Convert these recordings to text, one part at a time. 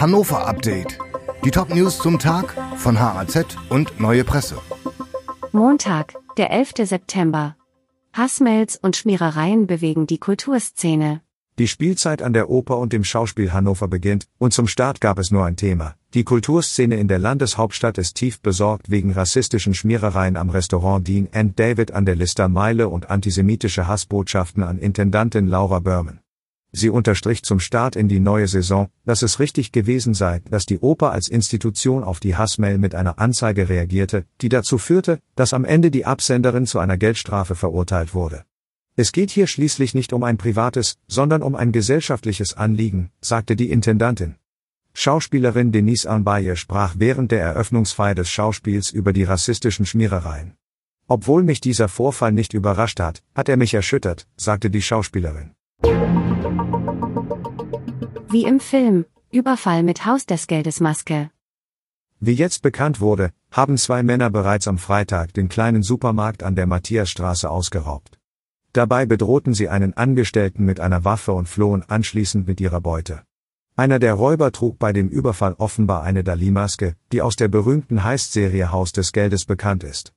Hannover Update. Die Top-News zum Tag von HAZ und Neue Presse. Montag, der 11. September. Hassmails und Schmierereien bewegen die Kulturszene. Die Spielzeit an der Oper und dem Schauspiel Hannover beginnt, und zum Start gab es nur ein Thema. Die Kulturszene in der Landeshauptstadt ist tief besorgt wegen rassistischen Schmierereien am Restaurant Dean and David an der Lister Meile und antisemitische Hassbotschaften an Intendantin Laura Berman. Sie unterstrich zum Start in die neue Saison, dass es richtig gewesen sei, dass die Oper als Institution auf die Hassmail mit einer Anzeige reagierte, die dazu führte, dass am Ende die Absenderin zu einer Geldstrafe verurteilt wurde. Es geht hier schließlich nicht um ein privates, sondern um ein gesellschaftliches Anliegen, sagte die Intendantin. Schauspielerin Denise Anbaye sprach während der Eröffnungsfeier des Schauspiels über die rassistischen Schmierereien. Obwohl mich dieser Vorfall nicht überrascht hat, hat er mich erschüttert, sagte die Schauspielerin. Wie im Film, Überfall mit Haus des Geldes Maske. Wie jetzt bekannt wurde, haben zwei Männer bereits am Freitag den kleinen Supermarkt an der Matthiasstraße ausgeraubt. Dabei bedrohten sie einen Angestellten mit einer Waffe und flohen anschließend mit ihrer Beute. Einer der Räuber trug bei dem Überfall offenbar eine Dali-Maske, die aus der berühmten Heist-Serie Haus des Geldes bekannt ist.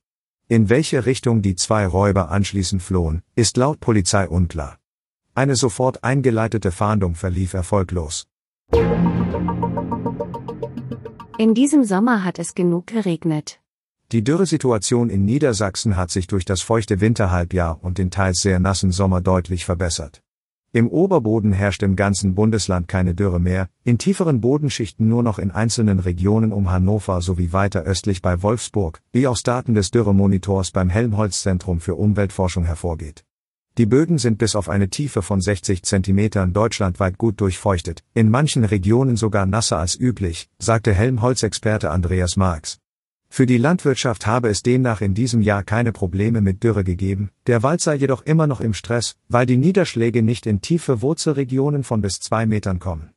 In welche Richtung die zwei Räuber anschließend flohen, ist laut Polizei unklar. Eine sofort eingeleitete Fahndung verlief erfolglos. In diesem Sommer hat es genug geregnet. Die Dürresituation in Niedersachsen hat sich durch das feuchte Winterhalbjahr und den teils sehr nassen Sommer deutlich verbessert. Im Oberboden herrscht im ganzen Bundesland keine Dürre mehr, in tieferen Bodenschichten nur noch in einzelnen Regionen um Hannover sowie weiter östlich bei Wolfsburg, wie aus Daten des Dürremonitors beim Helmholtz-Zentrum für Umweltforschung hervorgeht. Die Böden sind bis auf eine Tiefe von 60 Zentimetern deutschlandweit gut durchfeuchtet, in manchen Regionen sogar nasser als üblich, sagte Helmholtz-Experte Andreas Marx. Für die Landwirtschaft habe es demnach in diesem Jahr keine Probleme mit Dürre gegeben, der Wald sei jedoch immer noch im Stress, weil die Niederschläge nicht in tiefe Wurzelregionen von bis zwei Metern kommen.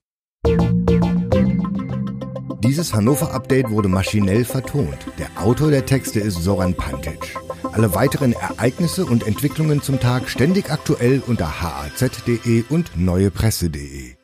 Dieses Hannover-Update wurde maschinell vertont. Der Autor der Texte ist Soran Pantic. Alle weiteren Ereignisse und Entwicklungen zum Tag ständig aktuell unter haz.de und neuepresse.de.